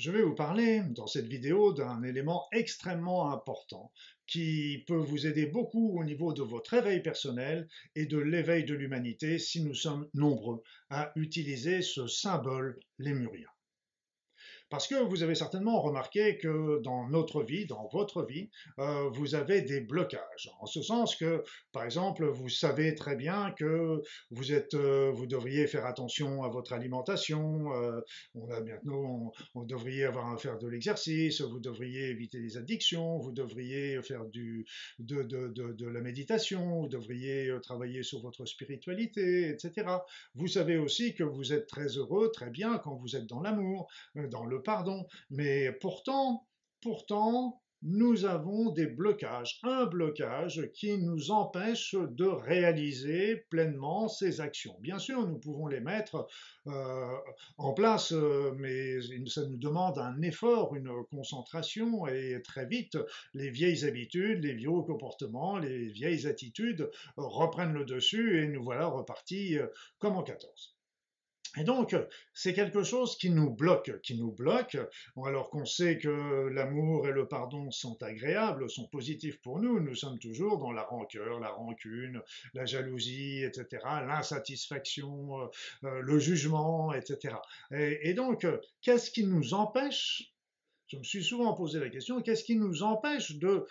je vais vous parler dans cette vidéo d'un élément extrêmement important qui peut vous aider beaucoup au niveau de votre éveil personnel et de l'éveil de l'humanité si nous sommes nombreux à utiliser ce symbole lémurien. Parce que vous avez certainement remarqué que dans notre vie, dans votre vie, euh, vous avez des blocages. En ce sens que, par exemple, vous savez très bien que vous êtes, euh, vous devriez faire attention à votre alimentation. Euh, on a maintenant, on, devriez avoir à faire de l'exercice. Vous devriez éviter les addictions. Vous devriez faire de, de la méditation. Vous devriez travailler sur votre spiritualité, etc. Vous savez aussi que vous êtes très heureux, très bien quand vous êtes dans l'amour, dans le pardon. Mais pourtant, pourtant, nous avons des blocages, un blocage qui nous empêche de réaliser pleinement ces actions. Bien sûr, nous pouvons les mettre euh, en place, euh, mais ça nous demande un effort, une concentration, et très vite, les vieilles habitudes, les vieux comportements, les vieilles attitudes reprennent le dessus et nous voilà repartis euh, comme en 14. Et donc, c'est quelque chose qui nous bloque, qui nous bloque, alors qu'on sait que l'amour et le pardon sont agréables, sont positifs pour nous. Nous sommes toujours dans la rancœur, la rancune, la jalousie, etc., l'insatisfaction, euh, euh, le jugement, etc. Et, et donc, qu'est-ce qui nous empêche je me suis souvent posé la question, qu'est-ce qui nous empêche de,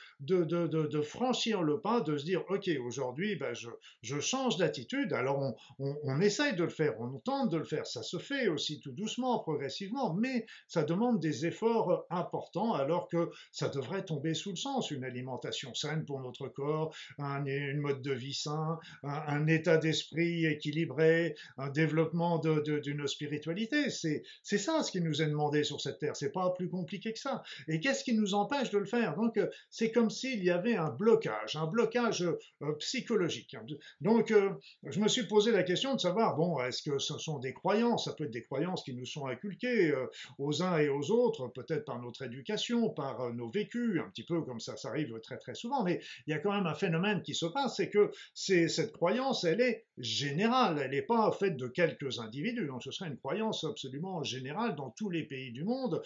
franchir le pas, de se dire, OK, aujourd'hui, ben, je, change d'attitude. Alors, on, essaye de le faire, on tente de le faire, ça se fait aussi tout doucement, progressivement, mais ça demande des efforts importants, alors que ça devrait tomber sous le sens. Une alimentation saine pour notre corps, un mode de vie sain, un, état d'esprit équilibré, un développement d'une spiritualité. C'est ça ce qui nous est demandé sur cette terre. C'est pas plus compliqué que ça. Et qu'est-ce qui nous empêche de le faire? Donc, euh, c'est comme s'il y avait un blocage, un blocage euh, psychologique. Donc, euh, je me suis posé la question de savoir, bon, est-ce que ce sont des croyances? Ça peut être des croyances qui nous sont inculquées aux uns et aux autres, peut-être par notre éducation, par nos vécus, un petit peu comme ça, ça arrive très très souvent. Mais il y a quand même un phénomène qui se passe, c'est que cette croyance, elle est générale, elle n'est pas faite de quelques individus. Donc, ce serait une croyance absolument générale dans tous les pays du monde.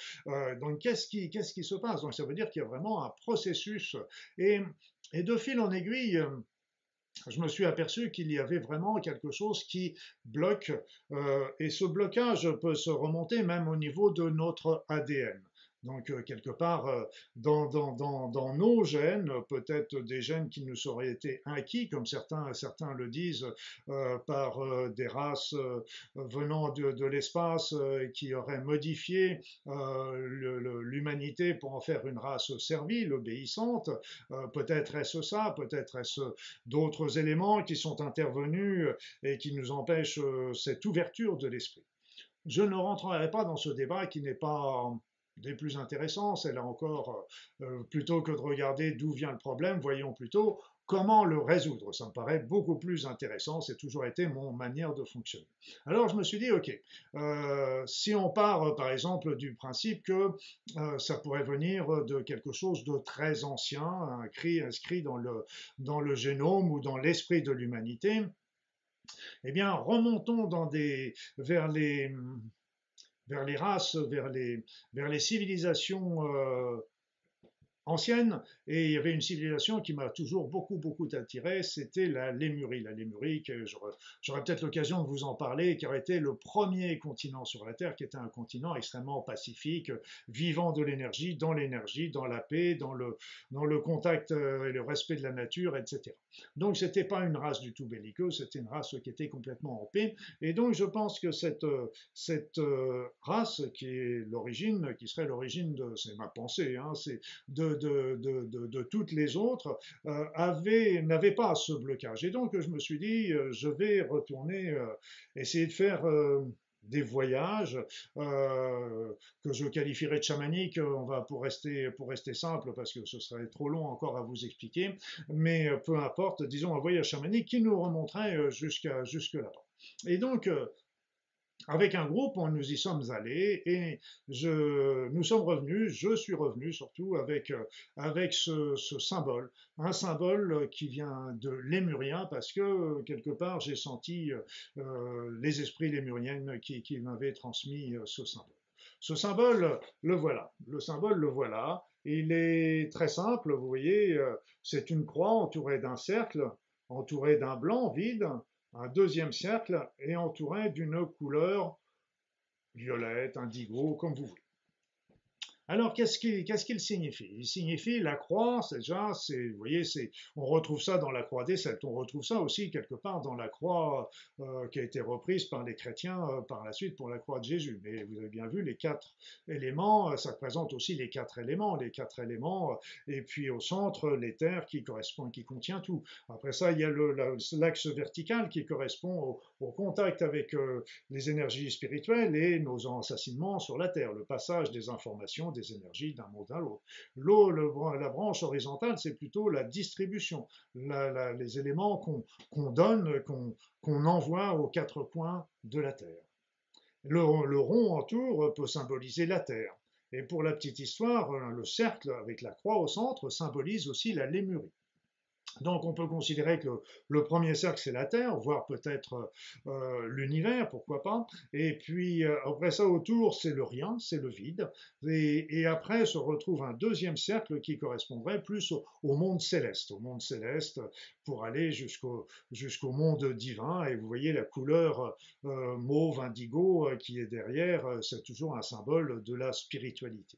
donc, qu'est-ce qui, se passe? Donc ça veut dire qu'il y a vraiment un processus. Et, de fil en aiguille, je me suis aperçu qu'il y avait vraiment quelque chose qui bloque, euh, et ce blocage peut se remonter même au niveau de notre ADN. Donc, euh, quelque part, euh, dans, nos gènes, peut-être des gènes qui nous auraient été acquis, comme certains, certains le disent, euh, par des races venant de l'espace qui auraient modifié l'humanité pour en faire une race servile, obéissante. peut-être est-ce ça, peut-être est-ce d'autres éléments qui sont intervenus et qui nous empêchent cette ouverture de l'esprit. Je ne rentrerai pas dans ce débat qui n'est pas des plus intéressants. C'est là encore, euh, euh, plutôt que de regarder d'où vient le problème, voyons plutôt comment le résoudre. Ça me paraît beaucoup plus intéressant. C'est toujours été mon manière de fonctionner. Alors je me suis dit, ok, euh, si on part par exemple du principe que ça pourrait venir de quelque chose de très ancien, inscrit, inscrit dans le, dans le génome ou dans l'esprit de l'humanité, eh bien remontons vers les vers les races, vers les, vers les civilisations euh, ancienne, et il y avait une civilisation qui m'a toujours beaucoup, beaucoup attiré, c'était la Lémurie. La Lémurie, j'aurais peut-être l'occasion de vous en parler, qui aurait été le premier continent sur la Terre, qui était un continent extrêmement pacifique, vivant de l'énergie, dans l'énergie, dans la paix, dans le, dans le contact euh, et le respect de la nature, etc. Donc c'était pas une race du tout belliqueuse, c'était une race qui était complètement en paix, et donc je pense que cette, cette euh, race qui est l'origine, qui serait l'origine de, c'est ma pensée, hein, c'est de de, toutes les autres, euh, n'avait pas ce blocage. Et donc je me suis dit, euh, je vais retourner, euh, essayer de faire des voyages que je qualifierais de chamaniques, on va pour rester pour rester simple parce que ce serait trop long encore à vous expliquer, mais peu importe, disons un voyage chamanique qui nous remonterait jusqu'à jusque là-bas. Et donc avec un groupe, nous y sommes allés et je, nous sommes revenus, je suis revenu surtout avec, euh, ce, symbole, un symbole qui vient de lémurien parce que quelque part j'ai senti euh, les esprits lémuriens qui, m'avaient transmis euh, ce symbole. Ce symbole, le voilà. Le symbole, le voilà. Il est très simple, vous voyez, euh, c'est une croix entourée d'un cercle, entourée d'un blanc vide, un deuxième cercle et entouré d'une couleur violette, indigo, comme vous voulez. Alors, qu'est-ce qu'il signifie? Il signifie la croix, déjà, c'est, vous voyez, on retrouve ça dans la croix des Celtes, on retrouve ça aussi quelque part dans la croix euh, qui a été reprise par les chrétiens euh, par la suite pour la croix de Jésus. Mais vous avez bien vu, les quatre éléments, euh, ça représente aussi les quatre éléments, les quatre éléments, et puis au centre, l'éther qui correspond, qui contient tout. Après ça, il y a l'axe vertical qui correspond au, contact avec les énergies spirituelles et nos ensassiments sur la terre, le passage des informations des énergies d'un monde à l'autre. L'eau, la branche horizontale, c'est plutôt la distribution, les éléments qu'on donne, qu'on envoie aux quatre coins de la Terre. Le, le rond en tour peut symboliser la Terre. Et pour la petite histoire, le cercle avec la croix au centre symbolise aussi la lémurie. Donc on peut considérer que le, premier cercle c'est la Terre, voire peut-être euh, l'univers, pourquoi pas. Et puis euh, après ça autour c'est le rien, c'est le vide. Et, après se retrouve un deuxième cercle qui correspondrait plus au, monde céleste, au monde céleste pour aller jusqu'au monde divin. Et vous voyez la couleur euh, mauve indigo qui est derrière, c'est toujours un symbole de la spiritualité.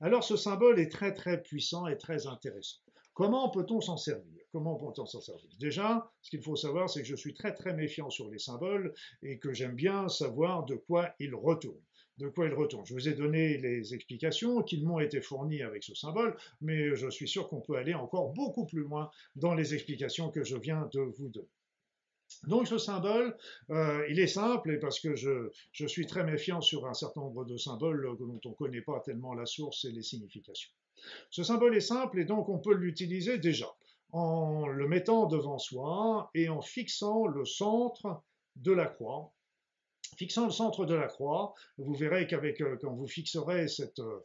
Alors ce symbole est très très puissant et très intéressant. Comment peut-on s'en servir? Comment peut-on s'en servir? Déjà, ce qu'il faut savoir, c'est que je suis très très méfiant sur les symboles et que j'aime bien savoir de quoi ils retournent de quoi ils retournent? Je vous ai donné les explications qui m'ont été fournies avec ce symbole, mais je suis sûr qu'on peut aller encore beaucoup plus loin dans les explications que je viens de vous donner. Donc ce symbole, euh, il est simple et parce que je, je, suis très méfiant sur un certain nombre de symboles dont on ne connaît pas tellement la source et les significations. Ce symbole est simple et donc on peut l'utiliser déjà en le mettant devant soi et en fixant le centre de la croix Fixant le centre de la croix, vous verrez qu'avec euh, quand vous fixerez cette, euh,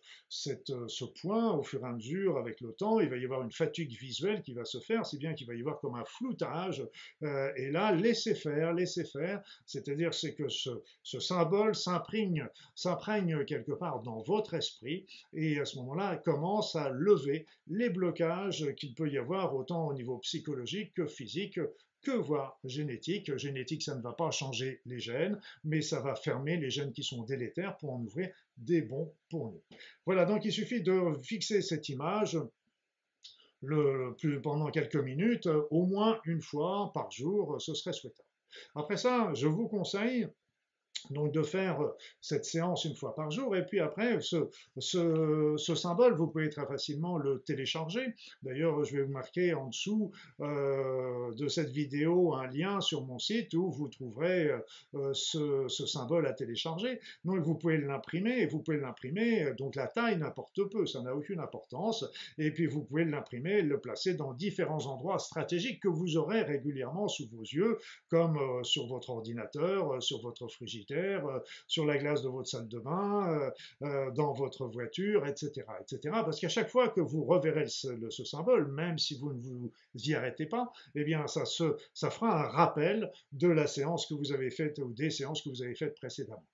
euh, ce point au fur et à mesure avec le temps, il va y avoir une fatigue visuelle qui va se faire, si bien qu'il va y avoir comme un floutage. et là, laissez faire, laissez faire, c'est-à-dire c'est que ce, ce symbole s'imprègne, s'imprègne quelque part dans votre esprit et à ce moment-là commence à lever les blocages qu'il peut y avoir autant au niveau psychologique que physique que voit génétique. Génétique, ça ne va pas changer les gènes, mais ça va fermer les gènes qui sont délétères pour en ouvrir des bons pour nous. Voilà, donc il suffit de fixer cette image le, pendant quelques minutes, au moins une fois par jour, ce serait souhaitable. Après ça, je vous conseille donc de faire euh, cette séance une fois par jour. Et puis après, ce, symbole, vous pouvez très facilement le télécharger. D'ailleurs, je vais vous marquer en dessous euh, de cette vidéo un lien sur mon site où vous trouverez euh, ce, ce, symbole à télécharger. Donc vous pouvez l'imprimer, et vous pouvez l'imprimer, donc la taille n'importe peu, ça n'a aucune importance. Et puis vous pouvez l'imprimer, le placer dans différents endroits stratégiques que vous aurez régulièrement sous vos yeux, comme sur votre ordinateur, sur votre frigidaire, euh, sur la glace de votre salle de bain, euh, euh, dans votre voiture, etc. etc. Parce qu'à chaque fois que vous reverrez ce, symbole, même si vous ne vous y arrêtez pas, eh bien ça fera un rappel de la séance que vous avez faite ou des séances que vous avez faites précédemment.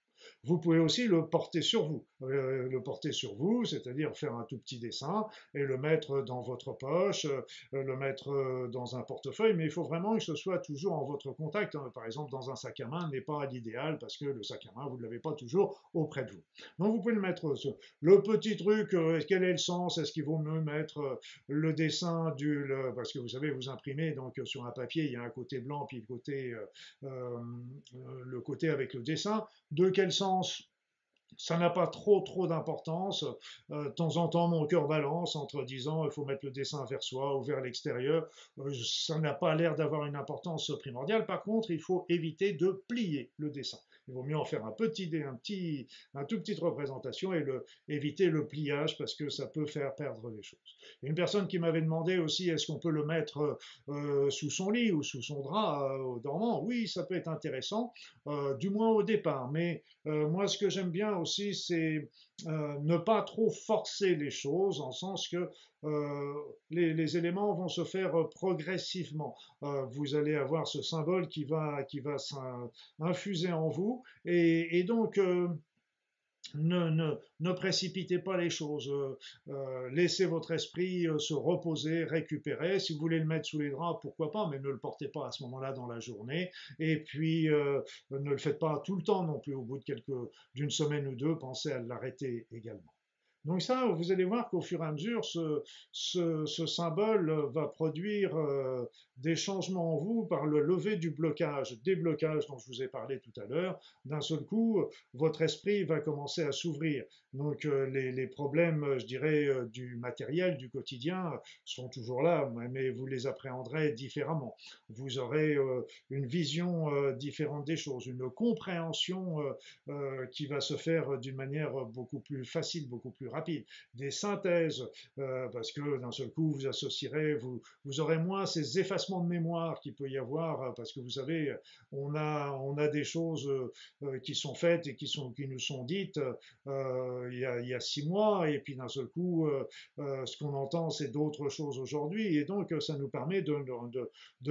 Vous pouvez aussi le porter sur vous. Euh, le porter sur vous, c'est-à-dire faire un tout petit dessin et le mettre dans votre poche, euh, le mettre euh, dans un portefeuille, mais il faut vraiment que ce soit toujours en votre contact. Hein. Par exemple, dans un sac à main n'est pas l'idéal parce que le sac à main, vous ne l'avez pas toujours auprès de vous. Donc vous pouvez le mettre. Le petit truc, quel est le sens? Est-ce qu'il vaut mieux mettre le dessin du... parce que vous savez, vous imprimez donc sur un papier, il y a un côté blanc puis le côté, le côté avec le dessin. De quel sens ça n'a pas trop trop d'importance. Euh, de temps en temps, mon cœur balance entre disant il faut mettre le dessin vers soi ou vers l'extérieur. Euh, ça n'a pas l'air d'avoir une importance primordiale. Par contre, il faut éviter de plier le dessin. Il vaut mieux en faire un petit, un petit, un tout petite représentation et éviter le pliage parce que ça peut faire perdre les choses. Une personne qui m'avait demandé aussi est-ce qu'on peut le mettre euh, sous son lit ou sous son drap euh, dormant Oui, ça peut être intéressant, euh, du moins au départ. Mais moi, ce que j'aime bien aussi, c'est ne pas trop forcer les choses, en sens que les, éléments vont se faire progressivement. vous allez avoir ce symbole qui va, qui va infuser en vous, et, donc ne, ne, précipitez pas les choses. Euh, euh, laissez votre esprit euh, se reposer, récupérer. Si vous voulez le mettre sous les draps, pourquoi pas, mais ne le portez pas à ce moment-là dans la journée. Et puis, ne le faites pas tout le temps non plus. Au bout de quelques, d'une semaine ou deux, pensez à l'arrêter également. Donc ça, vous allez voir qu'au fur et à mesure, ce, ce, ce symbole va produire euh, des changements en vous par le lever du blocage, des blocages dont je vous ai parlé tout à l'heure. D'un seul coup, votre esprit va commencer à s'ouvrir. Donc euh, les, les, problèmes, je dirais, euh, du matériel, du quotidien, sont toujours là, mais vous les appréhenderez différemment. Vous aurez une vision différente des choses, une compréhension qui va se faire d'une manière beaucoup plus facile, beaucoup plus rapide, des synthèses, euh, parce que d'un seul coup, vous associerez, vous, aurez moins ces effacements de mémoire qu'il peut y avoir, euh, parce que vous savez, on a, des choses euh, qui sont faites et qui, nous sont dites il, y a, six mois, et puis d'un seul coup, ce qu'on entend, c'est d'autres choses aujourd'hui, et donc ça nous permet de,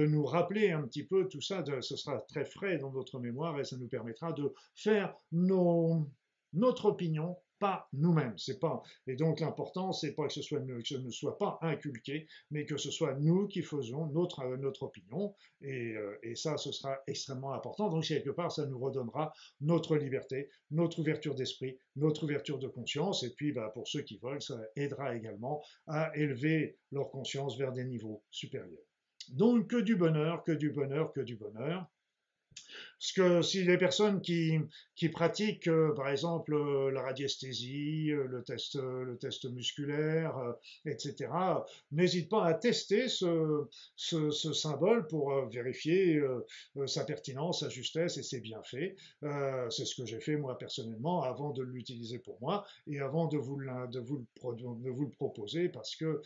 nous rappeler un petit peu tout ça, ce sera très frais dans notre mémoire, et ça nous permettra de faire notre opinion pas nous-mêmes. C'est pas et donc l'important c'est pas que ce soit que ce ne soit pas inculqué, mais que ce soit nous qui faisons notre euh, notre opinion et, euh, et ça ce sera extrêmement important. Donc quelque part ça nous redonnera notre liberté, notre ouverture d'esprit, notre ouverture de conscience et puis bah, pour ceux qui veulent ça aidera également à élever leur conscience vers des niveaux supérieurs. Donc que du bonheur, que du bonheur, que du bonheur. Parce que si les personnes qui, pratiquent, euh, par exemple, euh, la radiesthésie, euh, le test, musculaire, etc., n'hésitent pas à tester ce, symbole pour vérifier sa pertinence, sa justesse et ses bienfaits. C'est ce que j'ai fait moi personnellement avant de l'utiliser pour moi et avant de vous, de vous, le, de vous le proposer parce que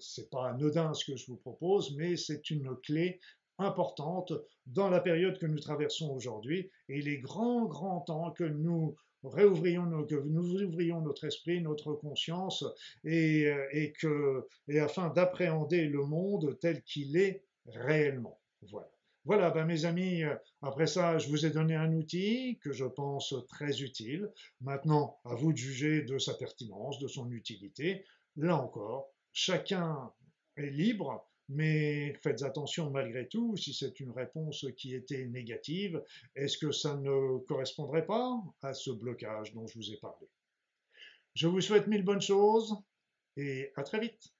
c'est pas anodin ce que je vous propose, mais c'est une clé importante dans la période que nous traversons aujourd'hui. Et il est grand, grand temps que nous réouvrions, que nous notre esprit, notre conscience, et, et que, et afin d'appréhender le monde tel qu'il est réellement. Voilà. Voilà, ben mes amis, après ça, je vous ai donné un outil que je pense très utile. Maintenant, à vous de juger de sa pertinence, de son utilité. Là encore, chacun est libre mais faites attention malgré tout, si c'est une réponse qui était négative, est-ce que ça ne correspondrait pas à ce blocage dont je vous ai parlé? Je vous souhaite mille bonnes choses et à très vite.